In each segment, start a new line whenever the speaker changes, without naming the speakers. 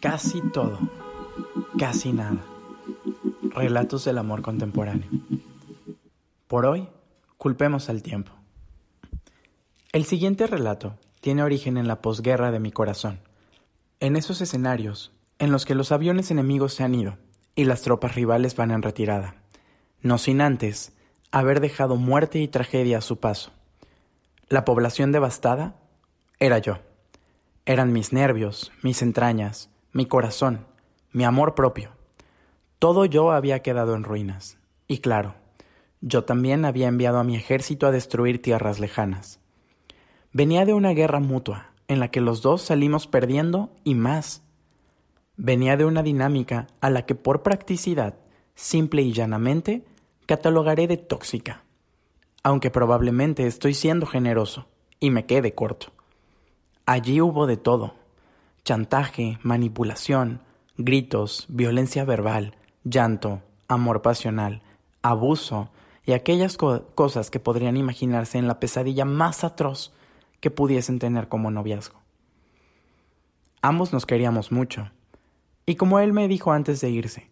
Casi todo, casi nada. Relatos del amor contemporáneo. Por hoy, culpemos al tiempo. El siguiente relato tiene origen en la posguerra de mi corazón. En esos escenarios, en los que los aviones enemigos se han ido y las tropas rivales van en retirada, no sin antes haber dejado muerte y tragedia a su paso. La población devastada era yo. Eran mis nervios, mis entrañas, mi corazón, mi amor propio. Todo yo había quedado en ruinas. Y claro, yo también había enviado a mi ejército a destruir tierras lejanas. Venía de una guerra mutua, en la que los dos salimos perdiendo y más. Venía de una dinámica a la que por practicidad, simple y llanamente, catalogaré de tóxica. Aunque probablemente estoy siendo generoso, y me quede corto. Allí hubo de todo chantaje, manipulación, gritos, violencia verbal, llanto, amor pasional, abuso y aquellas cosas que podrían imaginarse en la pesadilla más atroz que pudiesen tener como noviazgo. Ambos nos queríamos mucho, y como él me dijo antes de irse,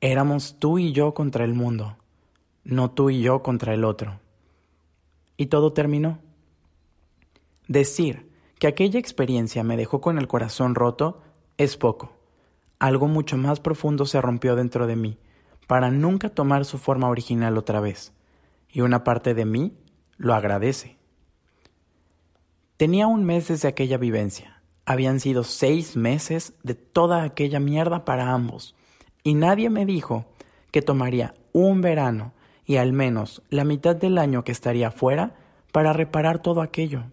éramos tú y yo contra el mundo, no tú y yo contra el otro. Y todo terminó. Decir que aquella experiencia me dejó con el corazón roto es poco. Algo mucho más profundo se rompió dentro de mí, para nunca tomar su forma original otra vez, y una parte de mí lo agradece. Tenía un mes desde aquella vivencia. Habían sido seis meses de toda aquella mierda para ambos, y nadie me dijo que tomaría un verano y al menos la mitad del año que estaría fuera para reparar todo aquello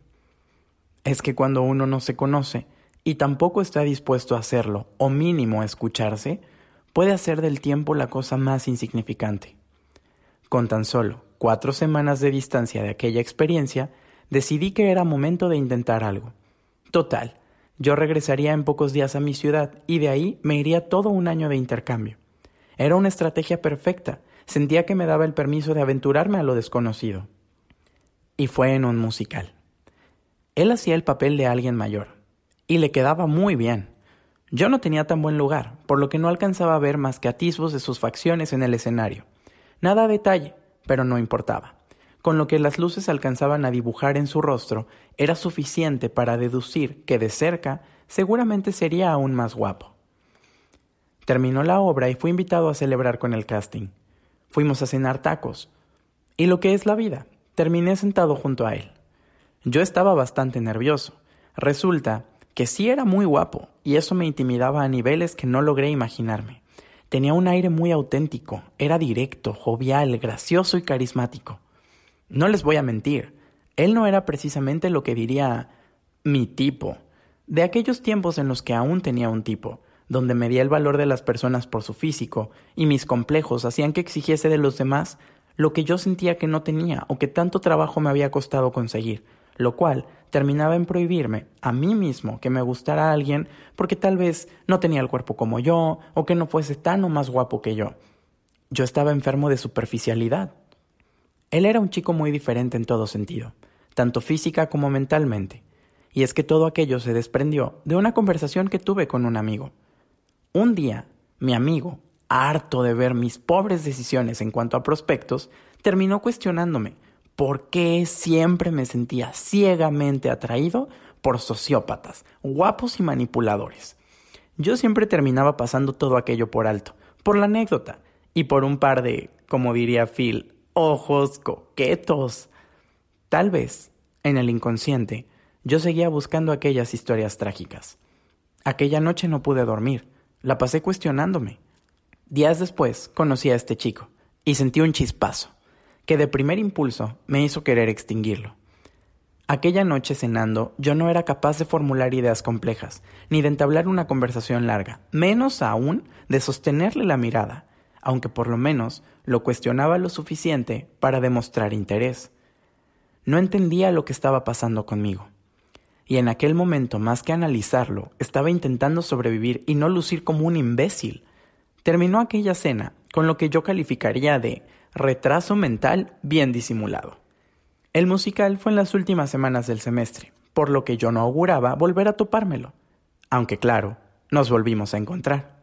es que cuando uno no se conoce y tampoco está dispuesto a hacerlo, o mínimo a escucharse, puede hacer del tiempo la cosa más insignificante. Con tan solo cuatro semanas de distancia de aquella experiencia, decidí que era momento de intentar algo. Total, yo regresaría en pocos días a mi ciudad y de ahí me iría todo un año de intercambio. Era una estrategia perfecta, sentía que me daba el permiso de aventurarme a lo desconocido. Y fue en un musical. Él hacía el papel de alguien mayor, y le quedaba muy bien. Yo no tenía tan buen lugar, por lo que no alcanzaba a ver más que atisbos de sus facciones en el escenario. Nada a detalle, pero no importaba. Con lo que las luces alcanzaban a dibujar en su rostro, era suficiente para deducir que de cerca seguramente sería aún más guapo. Terminó la obra y fui invitado a celebrar con el casting. Fuimos a cenar tacos. Y lo que es la vida, terminé sentado junto a él. Yo estaba bastante nervioso. Resulta que sí era muy guapo, y eso me intimidaba a niveles que no logré imaginarme. Tenía un aire muy auténtico, era directo, jovial, gracioso y carismático. No les voy a mentir, él no era precisamente lo que diría mi tipo, de aquellos tiempos en los que aún tenía un tipo, donde medía el valor de las personas por su físico, y mis complejos hacían que exigiese de los demás lo que yo sentía que no tenía o que tanto trabajo me había costado conseguir, lo cual terminaba en prohibirme a mí mismo que me gustara alguien porque tal vez no tenía el cuerpo como yo o que no fuese tan o más guapo que yo. Yo estaba enfermo de superficialidad. Él era un chico muy diferente en todo sentido, tanto física como mentalmente, y es que todo aquello se desprendió de una conversación que tuve con un amigo. Un día, mi amigo, harto de ver mis pobres decisiones en cuanto a prospectos, terminó cuestionándome por qué siempre me sentía ciegamente atraído por sociópatas, guapos y manipuladores. Yo siempre terminaba pasando todo aquello por alto, por la anécdota y por un par de, como diría Phil, ojos coquetos. Tal vez, en el inconsciente, yo seguía buscando aquellas historias trágicas. Aquella noche no pude dormir, la pasé cuestionándome. Días después conocí a este chico y sentí un chispazo que de primer impulso me hizo querer extinguirlo. Aquella noche cenando yo no era capaz de formular ideas complejas, ni de entablar una conversación larga, menos aún de sostenerle la mirada, aunque por lo menos lo cuestionaba lo suficiente para demostrar interés. No entendía lo que estaba pasando conmigo. Y en aquel momento, más que analizarlo, estaba intentando sobrevivir y no lucir como un imbécil. Terminó aquella cena con lo que yo calificaría de retraso mental bien disimulado. El musical fue en las últimas semanas del semestre, por lo que yo no auguraba volver a topármelo. Aunque claro, nos volvimos a encontrar.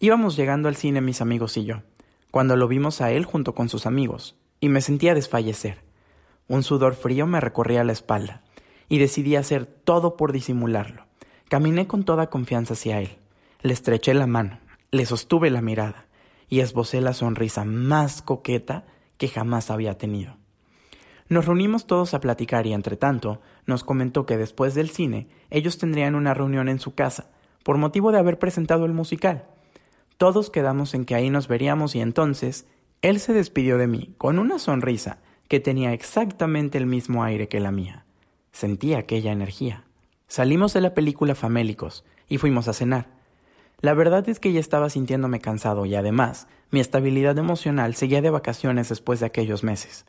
Íbamos llegando al cine mis amigos y yo, cuando lo vimos a él junto con sus amigos, y me sentía desfallecer. Un sudor frío me recorría la espalda, y decidí hacer todo por disimularlo. Caminé con toda confianza hacia él. Le estreché la mano, le sostuve la mirada, y esbocé la sonrisa más coqueta que jamás había tenido. Nos reunimos todos a platicar y entre tanto nos comentó que después del cine ellos tendrían una reunión en su casa, por motivo de haber presentado el musical. Todos quedamos en que ahí nos veríamos y entonces él se despidió de mí con una sonrisa que tenía exactamente el mismo aire que la mía. Sentí aquella energía. Salimos de la película famélicos y fuimos a cenar. La verdad es que ya estaba sintiéndome cansado y además mi estabilidad emocional seguía de vacaciones después de aquellos meses.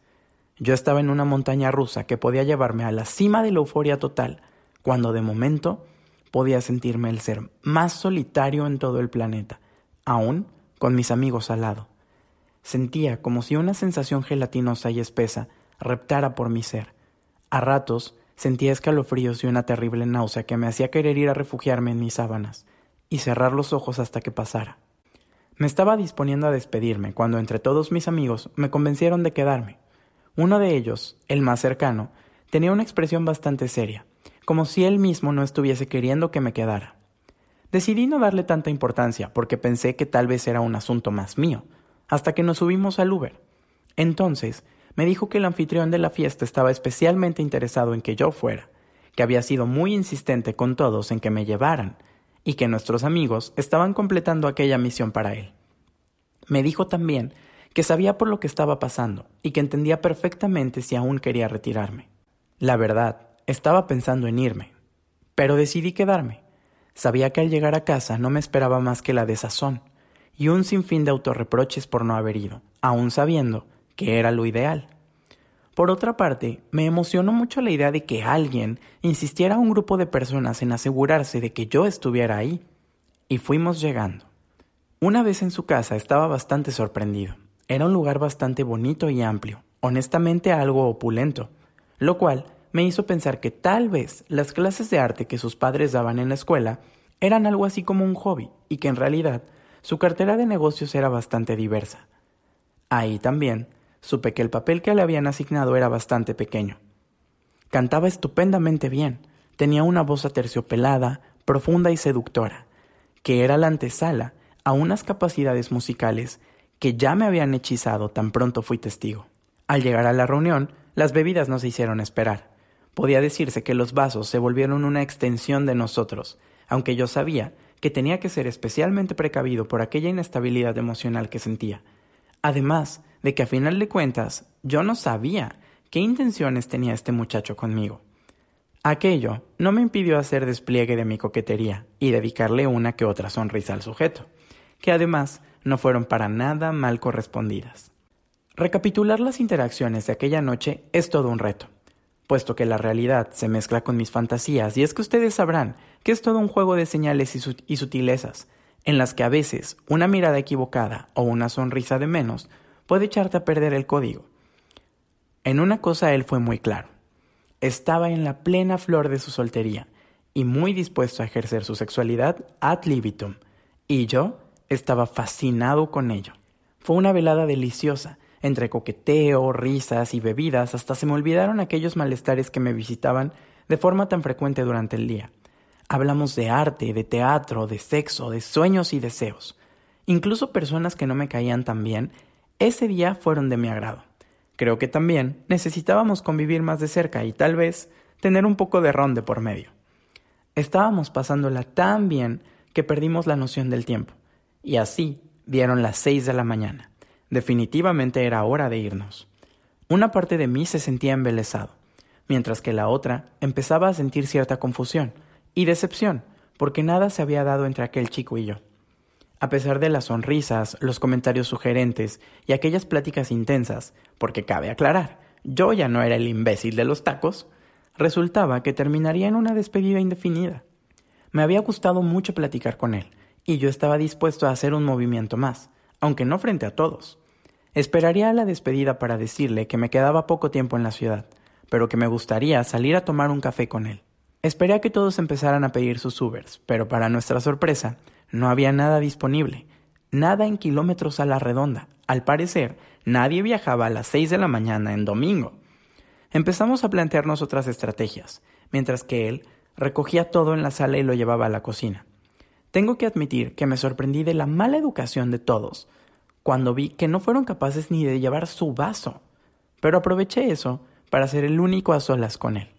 Yo estaba en una montaña rusa que podía llevarme a la cima de la euforia total, cuando de momento podía sentirme el ser más solitario en todo el planeta, aún con mis amigos al lado. Sentía como si una sensación gelatinosa y espesa reptara por mi ser. A ratos sentía escalofríos y una terrible náusea que me hacía querer ir a refugiarme en mis sábanas y cerrar los ojos hasta que pasara. Me estaba disponiendo a despedirme cuando entre todos mis amigos me convencieron de quedarme. Uno de ellos, el más cercano, tenía una expresión bastante seria, como si él mismo no estuviese queriendo que me quedara. Decidí no darle tanta importancia porque pensé que tal vez era un asunto más mío, hasta que nos subimos al Uber. Entonces, me dijo que el anfitrión de la fiesta estaba especialmente interesado en que yo fuera, que había sido muy insistente con todos en que me llevaran, y que nuestros amigos estaban completando aquella misión para él. Me dijo también que sabía por lo que estaba pasando y que entendía perfectamente si aún quería retirarme. La verdad, estaba pensando en irme, pero decidí quedarme. Sabía que al llegar a casa no me esperaba más que la desazón y un sinfín de autorreproches por no haber ido, aun sabiendo que era lo ideal. Por otra parte, me emocionó mucho la idea de que alguien insistiera a un grupo de personas en asegurarse de que yo estuviera ahí. Y fuimos llegando. Una vez en su casa estaba bastante sorprendido. Era un lugar bastante bonito y amplio, honestamente algo opulento, lo cual me hizo pensar que tal vez las clases de arte que sus padres daban en la escuela eran algo así como un hobby y que en realidad su cartera de negocios era bastante diversa. Ahí también supe que el papel que le habían asignado era bastante pequeño. Cantaba estupendamente bien, tenía una voz aterciopelada, profunda y seductora, que era la antesala a unas capacidades musicales que ya me habían hechizado tan pronto fui testigo. Al llegar a la reunión, las bebidas no se hicieron esperar. Podía decirse que los vasos se volvieron una extensión de nosotros, aunque yo sabía que tenía que ser especialmente precavido por aquella inestabilidad emocional que sentía. Además, de que a final de cuentas yo no sabía qué intenciones tenía este muchacho conmigo. Aquello no me impidió hacer despliegue de mi coquetería y dedicarle una que otra sonrisa al sujeto, que además no fueron para nada mal correspondidas. Recapitular las interacciones de aquella noche es todo un reto, puesto que la realidad se mezcla con mis fantasías y es que ustedes sabrán que es todo un juego de señales y, y sutilezas, en las que a veces una mirada equivocada o una sonrisa de menos puede echarte a perder el código. En una cosa él fue muy claro. Estaba en la plena flor de su soltería y muy dispuesto a ejercer su sexualidad ad libitum, y yo estaba fascinado con ello. Fue una velada deliciosa, entre coqueteo, risas y bebidas, hasta se me olvidaron aquellos malestares que me visitaban de forma tan frecuente durante el día. Hablamos de arte, de teatro, de sexo, de sueños y deseos. Incluso personas que no me caían tan bien ese día fueron de mi agrado. Creo que también necesitábamos convivir más de cerca y tal vez tener un poco de ron de por medio. Estábamos pasándola tan bien que perdimos la noción del tiempo, y así dieron las seis de la mañana. Definitivamente era hora de irnos. Una parte de mí se sentía embelesado, mientras que la otra empezaba a sentir cierta confusión y decepción, porque nada se había dado entre aquel chico y yo. A pesar de las sonrisas, los comentarios sugerentes y aquellas pláticas intensas, porque cabe aclarar, yo ya no era el imbécil de los tacos, resultaba que terminaría en una despedida indefinida. Me había gustado mucho platicar con él, y yo estaba dispuesto a hacer un movimiento más, aunque no frente a todos. Esperaría a la despedida para decirle que me quedaba poco tiempo en la ciudad, pero que me gustaría salir a tomar un café con él. Esperé a que todos empezaran a pedir sus Ubers, pero para nuestra sorpresa, no había nada disponible, nada en kilómetros a la redonda. Al parecer, nadie viajaba a las seis de la mañana en domingo. Empezamos a plantearnos otras estrategias, mientras que él recogía todo en la sala y lo llevaba a la cocina. Tengo que admitir que me sorprendí de la mala educación de todos, cuando vi que no fueron capaces ni de llevar su vaso. Pero aproveché eso para ser el único a solas con él.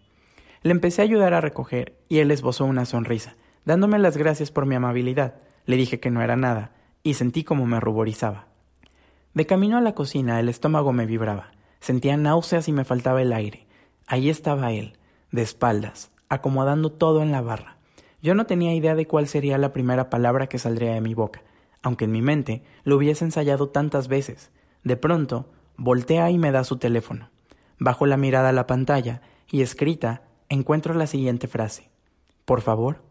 Le empecé a ayudar a recoger y él esbozó una sonrisa, dándome las gracias por mi amabilidad. Le dije que no era nada y sentí como me ruborizaba. De camino a la cocina el estómago me vibraba, sentía náuseas y me faltaba el aire. Ahí estaba él, de espaldas, acomodando todo en la barra. Yo no tenía idea de cuál sería la primera palabra que saldría de mi boca, aunque en mi mente lo hubiese ensayado tantas veces. De pronto, voltea y me da su teléfono. Bajo la mirada a la pantalla y escrita encuentro la siguiente frase. Por favor,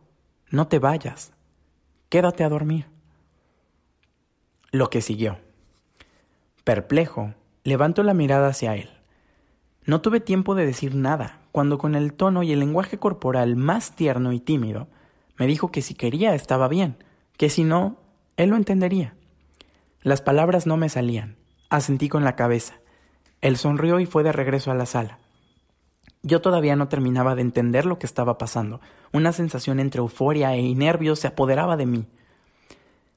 no te vayas. Quédate a dormir. Lo que siguió. Perplejo, levanto la mirada hacia él. No tuve tiempo de decir nada, cuando con el tono y el lenguaje corporal más tierno y tímido, me dijo que si quería estaba bien, que si no, él lo entendería. Las palabras no me salían. Asentí con la cabeza. Él sonrió y fue de regreso a la sala. Yo todavía no terminaba de entender lo que estaba pasando. Una sensación entre euforia e nervios se apoderaba de mí.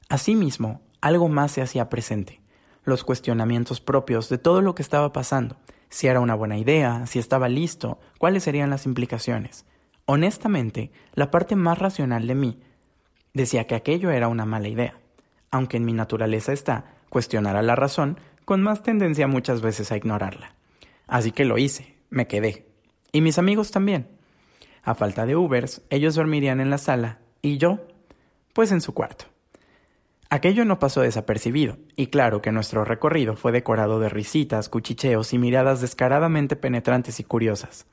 Asimismo, algo más se hacía presente. Los cuestionamientos propios de todo lo que estaba pasando. Si era una buena idea, si estaba listo, cuáles serían las implicaciones. Honestamente, la parte más racional de mí decía que aquello era una mala idea, aunque en mi naturaleza está cuestionar a la razón con más tendencia muchas veces a ignorarla. Así que lo hice, me quedé, y mis amigos también. A falta de Ubers, ellos dormirían en la sala y yo, pues en su cuarto. Aquello no pasó desapercibido, y claro que nuestro recorrido fue decorado de risitas, cuchicheos y miradas descaradamente penetrantes y curiosas.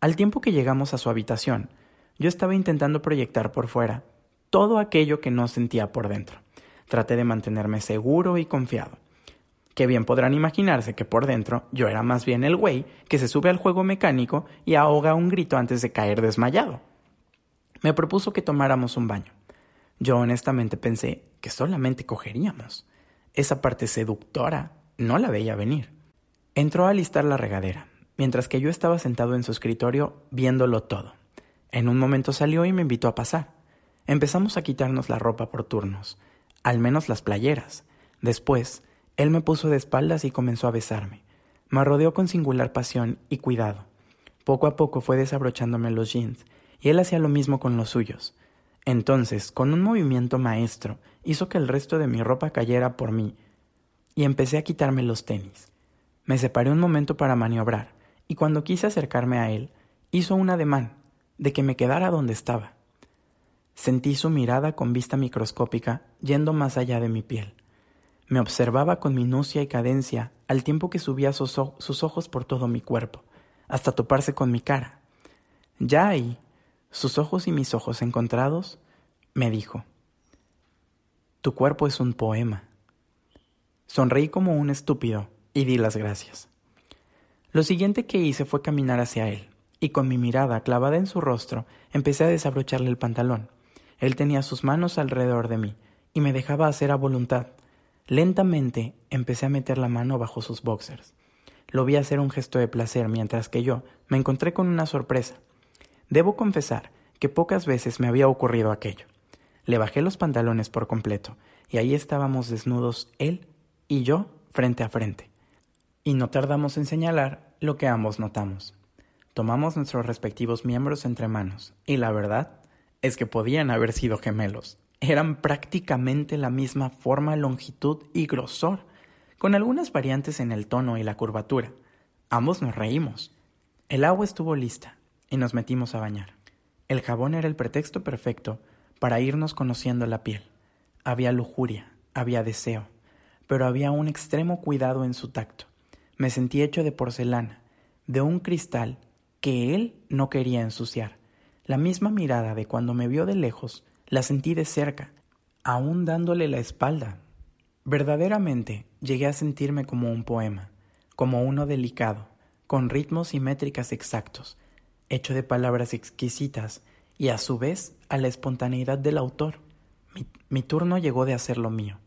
Al tiempo que llegamos a su habitación, yo estaba intentando proyectar por fuera todo aquello que no sentía por dentro. Traté de mantenerme seguro y confiado que bien podrán imaginarse que por dentro yo era más bien el güey que se sube al juego mecánico y ahoga un grito antes de caer desmayado. Me propuso que tomáramos un baño. Yo honestamente pensé que solamente cogeríamos. Esa parte seductora no la veía venir. Entró a alistar la regadera, mientras que yo estaba sentado en su escritorio viéndolo todo. En un momento salió y me invitó a pasar. Empezamos a quitarnos la ropa por turnos, al menos las playeras. Después, él me puso de espaldas y comenzó a besarme. Me rodeó con singular pasión y cuidado. Poco a poco fue desabrochándome los jeans, y él hacía lo mismo con los suyos. Entonces, con un movimiento maestro, hizo que el resto de mi ropa cayera por mí, y empecé a quitarme los tenis. Me separé un momento para maniobrar, y cuando quise acercarme a él, hizo un ademán de que me quedara donde estaba. Sentí su mirada con vista microscópica yendo más allá de mi piel. Me observaba con minucia y cadencia al tiempo que subía sus, ojos por todo mi cuerpo, hasta toparse con mi cara. Ya ahí, sus ojos y mis ojos encontrados, me dijo, Tu cuerpo es un poema. Sonreí como un estúpido y di las gracias. Lo siguiente que hice fue caminar hacia él, y con mi mirada clavada en su rostro empecé a desabrocharle el pantalón. Él tenía sus manos alrededor de mí, y me dejaba hacer a voluntad, Lentamente empecé a meter la mano bajo sus boxers. Lo vi hacer un gesto de placer mientras que yo me encontré con una sorpresa. Debo confesar que pocas veces me había ocurrido aquello. Le bajé los pantalones por completo y ahí estábamos desnudos él y yo frente a frente. Y no tardamos en señalar lo que ambos notamos. Tomamos nuestros respectivos miembros entre manos y la verdad es que podían haber sido gemelos eran prácticamente la misma forma, longitud y grosor, con algunas variantes en el tono y la curvatura. Ambos nos reímos. El agua estuvo lista y nos metimos a bañar. El jabón era el pretexto perfecto para irnos conociendo la piel. Había lujuria, había deseo, pero había un extremo cuidado en su tacto. Me sentí hecho de porcelana, de un cristal que él no quería ensuciar. La misma mirada de cuando me vio de lejos la sentí de cerca, aún dándole la espalda. Verdaderamente llegué a sentirme como un poema, como uno delicado, con ritmos y métricas exactos, hecho de palabras exquisitas y a su vez a la espontaneidad del autor. Mi, mi turno llegó de hacer lo mío.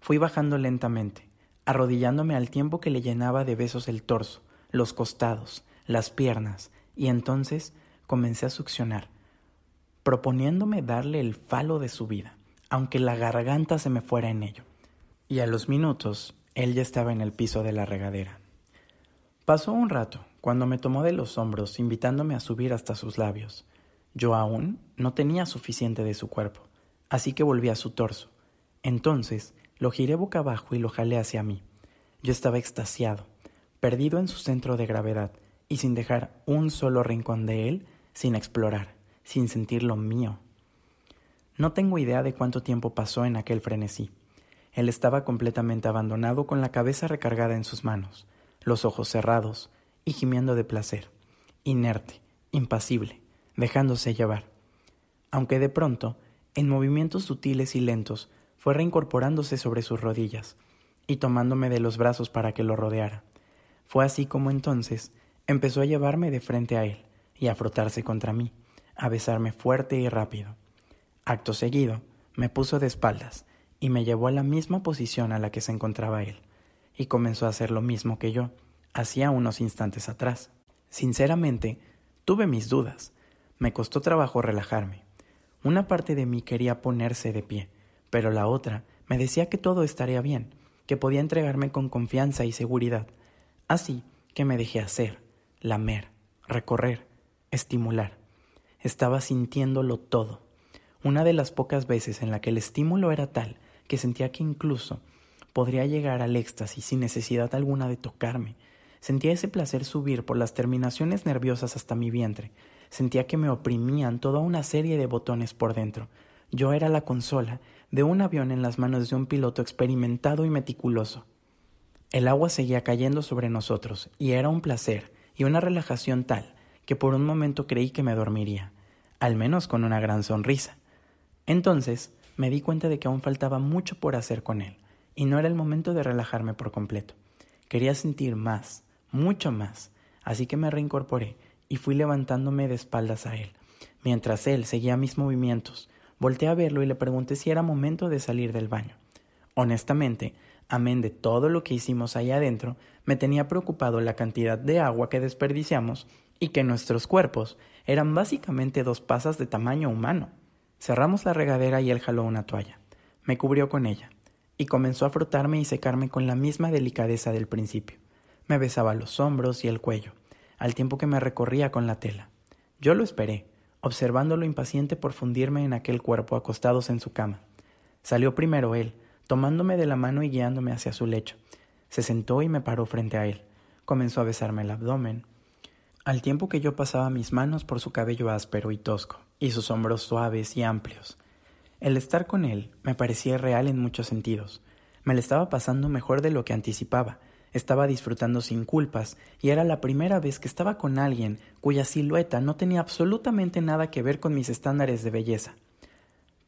Fui bajando lentamente, arrodillándome al tiempo que le llenaba de besos el torso, los costados, las piernas, y entonces comencé a succionar, proponiéndome darle el falo de su vida, aunque la garganta se me fuera en ello. Y a los minutos él ya estaba en el piso de la regadera. Pasó un rato, cuando me tomó de los hombros, invitándome a subir hasta sus labios. Yo aún no tenía suficiente de su cuerpo, así que volví a su torso. Entonces lo giré boca abajo y lo jalé hacia mí. Yo estaba extasiado, perdido en su centro de gravedad, y sin dejar un solo rincón de él sin explorar, sin sentir lo mío. No tengo idea de cuánto tiempo pasó en aquel frenesí. Él estaba completamente abandonado con la cabeza recargada en sus manos, los ojos cerrados y gimiendo de placer, inerte, impasible, dejándose llevar. Aunque de pronto, en movimientos sutiles y lentos, fue reincorporándose sobre sus rodillas y tomándome de los brazos para que lo rodeara. Fue así como entonces empezó a llevarme de frente a él y a frotarse contra mí, a besarme fuerte y rápido. Acto seguido, me puso de espaldas y me llevó a la misma posición a la que se encontraba él, y comenzó a hacer lo mismo que yo, hacía unos instantes atrás. Sinceramente, tuve mis dudas. Me costó trabajo relajarme. Una parte de mí quería ponerse de pie, pero la otra me decía que todo estaría bien, que podía entregarme con confianza y seguridad. Así que me dejé hacer, lamer, recorrer, estimular. Estaba sintiéndolo todo. Una de las pocas veces en la que el estímulo era tal que sentía que incluso podría llegar al éxtasis sin necesidad alguna de tocarme. Sentía ese placer subir por las terminaciones nerviosas hasta mi vientre. Sentía que me oprimían toda una serie de botones por dentro. Yo era la consola de un avión en las manos de un piloto experimentado y meticuloso. El agua seguía cayendo sobre nosotros, y era un placer y una relajación tal que por un momento creí que me dormiría, al menos con una gran sonrisa. Entonces me di cuenta de que aún faltaba mucho por hacer con él, y no era el momento de relajarme por completo. Quería sentir más, mucho más, así que me reincorporé y fui levantándome de espaldas a él. Mientras él seguía mis movimientos, volteé a verlo y le pregunté si era momento de salir del baño. Honestamente, amén de todo lo que hicimos ahí adentro, me tenía preocupado la cantidad de agua que desperdiciamos y que nuestros cuerpos eran básicamente dos pasas de tamaño humano. Cerramos la regadera y él jaló una toalla. Me cubrió con ella y comenzó a frotarme y secarme con la misma delicadeza del principio. Me besaba los hombros y el cuello, al tiempo que me recorría con la tela. Yo lo esperé, observándolo impaciente por fundirme en aquel cuerpo acostados en su cama. Salió primero él, tomándome de la mano y guiándome hacia su lecho. Se sentó y me paró frente a él. Comenzó a besarme el abdomen, al tiempo que yo pasaba mis manos por su cabello áspero y tosco, y sus hombros suaves y amplios. El estar con él me parecía real en muchos sentidos. Me le estaba pasando mejor de lo que anticipaba, estaba disfrutando sin culpas, y era la primera vez que estaba con alguien cuya silueta no tenía absolutamente nada que ver con mis estándares de belleza.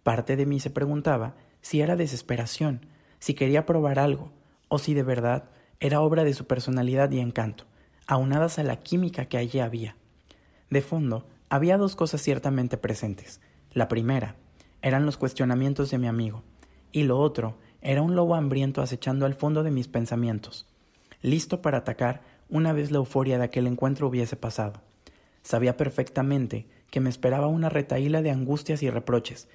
Parte de mí se preguntaba si era desesperación, si quería probar algo, o si de verdad era obra de su personalidad y encanto, aunadas a la química que allí había. De fondo, había dos cosas ciertamente presentes. La primera eran los cuestionamientos de mi amigo, y lo otro era un lobo hambriento acechando al fondo de mis pensamientos, listo para atacar una vez la euforia de aquel encuentro hubiese pasado. Sabía perfectamente que me esperaba una retaíla de angustias y reproches,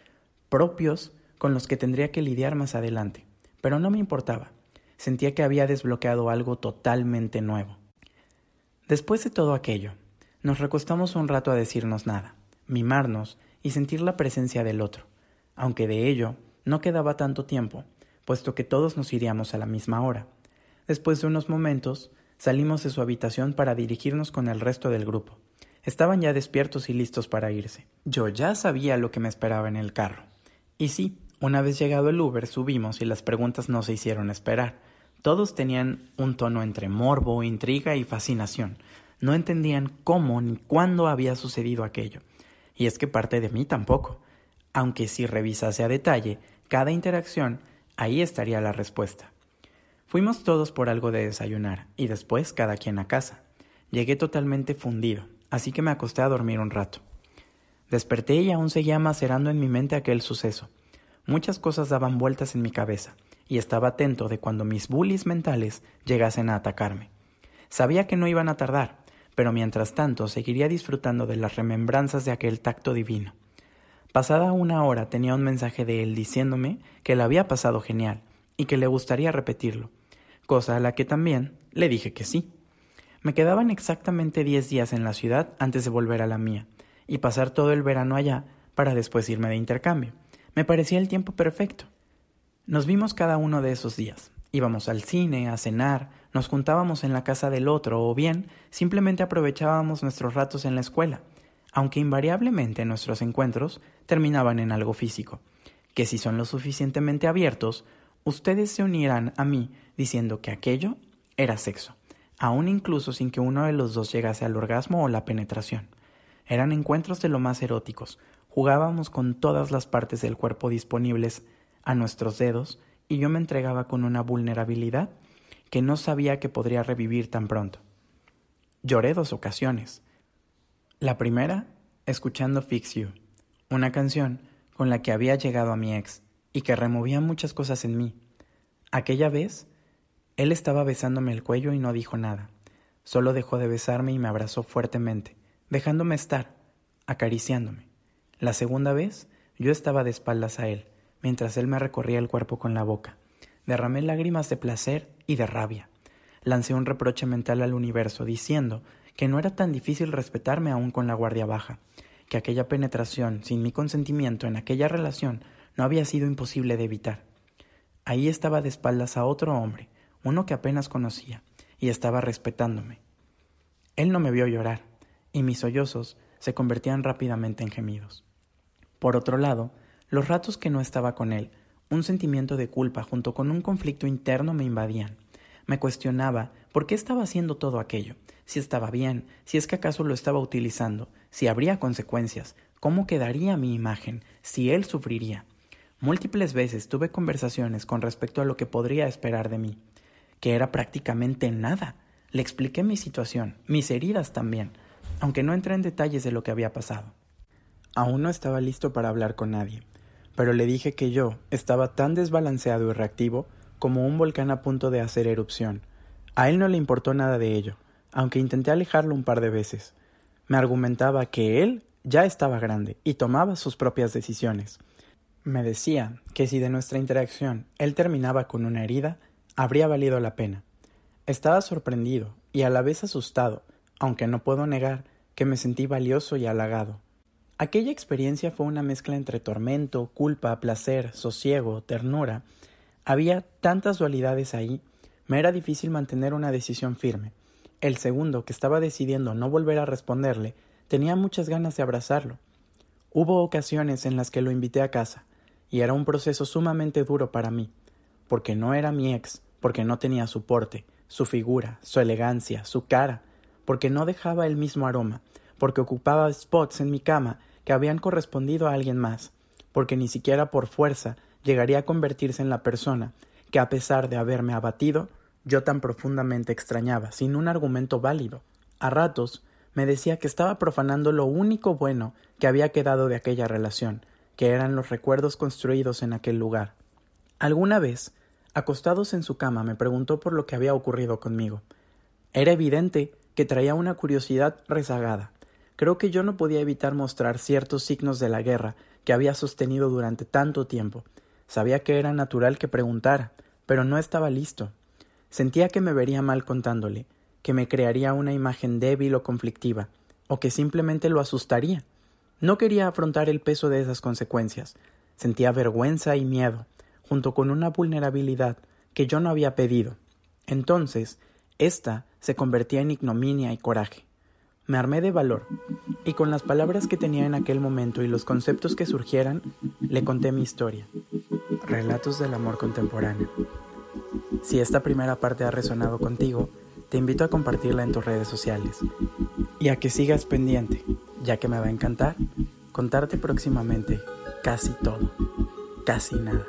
propios con los que tendría que lidiar más adelante, pero no me importaba. Sentía que había desbloqueado algo totalmente nuevo. Después de todo aquello, nos recostamos un rato a decirnos nada, mimarnos y sentir la presencia del otro, aunque de ello no quedaba tanto tiempo, puesto que todos nos iríamos a la misma hora. Después de unos momentos, salimos de su habitación para dirigirnos con el resto del grupo. Estaban ya despiertos y listos para irse. Yo ya sabía lo que me esperaba en el carro. Y sí, una vez llegado el Uber subimos y las preguntas no se hicieron esperar. Todos tenían un tono entre morbo, intriga y fascinación. No entendían cómo ni cuándo había sucedido aquello. Y es que parte de mí tampoco. Aunque si revisase a detalle cada interacción, ahí estaría la respuesta. Fuimos todos por algo de desayunar y después cada quien a casa. Llegué totalmente fundido, así que me acosté a dormir un rato. Desperté y aún seguía macerando en mi mente aquel suceso. Muchas cosas daban vueltas en mi cabeza, y estaba atento de cuando mis bullies mentales llegasen a atacarme. Sabía que no iban a tardar, pero mientras tanto seguiría disfrutando de las remembranzas de aquel tacto divino. Pasada una hora tenía un mensaje de él diciéndome que le había pasado genial y que le gustaría repetirlo, cosa a la que también le dije que sí. Me quedaban exactamente diez días en la ciudad antes de volver a la mía y pasar todo el verano allá para después irme de intercambio. Me parecía el tiempo perfecto. Nos vimos cada uno de esos días. Íbamos al cine, a cenar, nos juntábamos en la casa del otro o bien simplemente aprovechábamos nuestros ratos en la escuela, aunque invariablemente nuestros encuentros terminaban en algo físico, que si son lo suficientemente abiertos, ustedes se unirán a mí diciendo que aquello era sexo, aun incluso sin que uno de los dos llegase al orgasmo o la penetración. Eran encuentros de lo más eróticos, jugábamos con todas las partes del cuerpo disponibles a nuestros dedos y yo me entregaba con una vulnerabilidad que no sabía que podría revivir tan pronto. Lloré dos ocasiones. La primera, escuchando Fix You, una canción con la que había llegado a mi ex y que removía muchas cosas en mí. Aquella vez, él estaba besándome el cuello y no dijo nada. Solo dejó de besarme y me abrazó fuertemente, dejándome estar, acariciándome. La segunda vez, yo estaba de espaldas a él, mientras él me recorría el cuerpo con la boca. Derramé lágrimas de placer y de rabia. Lancé un reproche mental al universo, diciendo que no era tan difícil respetarme aún con la guardia baja, que aquella penetración sin mi consentimiento en aquella relación no había sido imposible de evitar. Ahí estaba de espaldas a otro hombre, uno que apenas conocía, y estaba respetándome. Él no me vio llorar, y mis sollozos se convertían rápidamente en gemidos. Por otro lado, los ratos que no estaba con él, un sentimiento de culpa junto con un conflicto interno me invadían. Me cuestionaba por qué estaba haciendo todo aquello, si estaba bien, si es que acaso lo estaba utilizando, si habría consecuencias, cómo quedaría mi imagen, si él sufriría. Múltiples veces tuve conversaciones con respecto a lo que podría esperar de mí, que era prácticamente nada. Le expliqué mi situación, mis heridas también, aunque no entré en detalles de lo que había pasado. Aún no estaba listo para hablar con nadie pero le dije que yo estaba tan desbalanceado y reactivo como un volcán a punto de hacer erupción. A él no le importó nada de ello, aunque intenté alejarlo un par de veces. Me argumentaba que él ya estaba grande y tomaba sus propias decisiones. Me decía que si de nuestra interacción él terminaba con una herida, habría valido la pena. Estaba sorprendido y a la vez asustado, aunque no puedo negar que me sentí valioso y halagado. Aquella experiencia fue una mezcla entre tormento, culpa, placer, sosiego, ternura. Había tantas dualidades ahí, me era difícil mantener una decisión firme. El segundo, que estaba decidiendo no volver a responderle, tenía muchas ganas de abrazarlo. Hubo ocasiones en las que lo invité a casa, y era un proceso sumamente duro para mí, porque no era mi ex, porque no tenía su porte, su figura, su elegancia, su cara, porque no dejaba el mismo aroma, porque ocupaba spots en mi cama que habían correspondido a alguien más, porque ni siquiera por fuerza llegaría a convertirse en la persona que a pesar de haberme abatido, yo tan profundamente extrañaba, sin un argumento válido. A ratos me decía que estaba profanando lo único bueno que había quedado de aquella relación, que eran los recuerdos construidos en aquel lugar. Alguna vez, acostados en su cama, me preguntó por lo que había ocurrido conmigo. Era evidente que traía una curiosidad rezagada, creo que yo no podía evitar mostrar ciertos signos de la guerra que había sostenido durante tanto tiempo. Sabía que era natural que preguntara, pero no estaba listo. Sentía que me vería mal contándole, que me crearía una imagen débil o conflictiva, o que simplemente lo asustaría. No quería afrontar el peso de esas consecuencias. Sentía vergüenza y miedo, junto con una vulnerabilidad que yo no había pedido. Entonces, ésta se convertía en ignominia y coraje. Me armé de valor, y con las palabras que tenía en aquel momento y los conceptos que surgieran, le conté mi historia. Relatos del amor contemporáneo. Si esta primera parte ha resonado contigo, te invito a compartirla en tus redes sociales y a que sigas pendiente, ya que me va a encantar contarte próximamente casi todo, casi nada.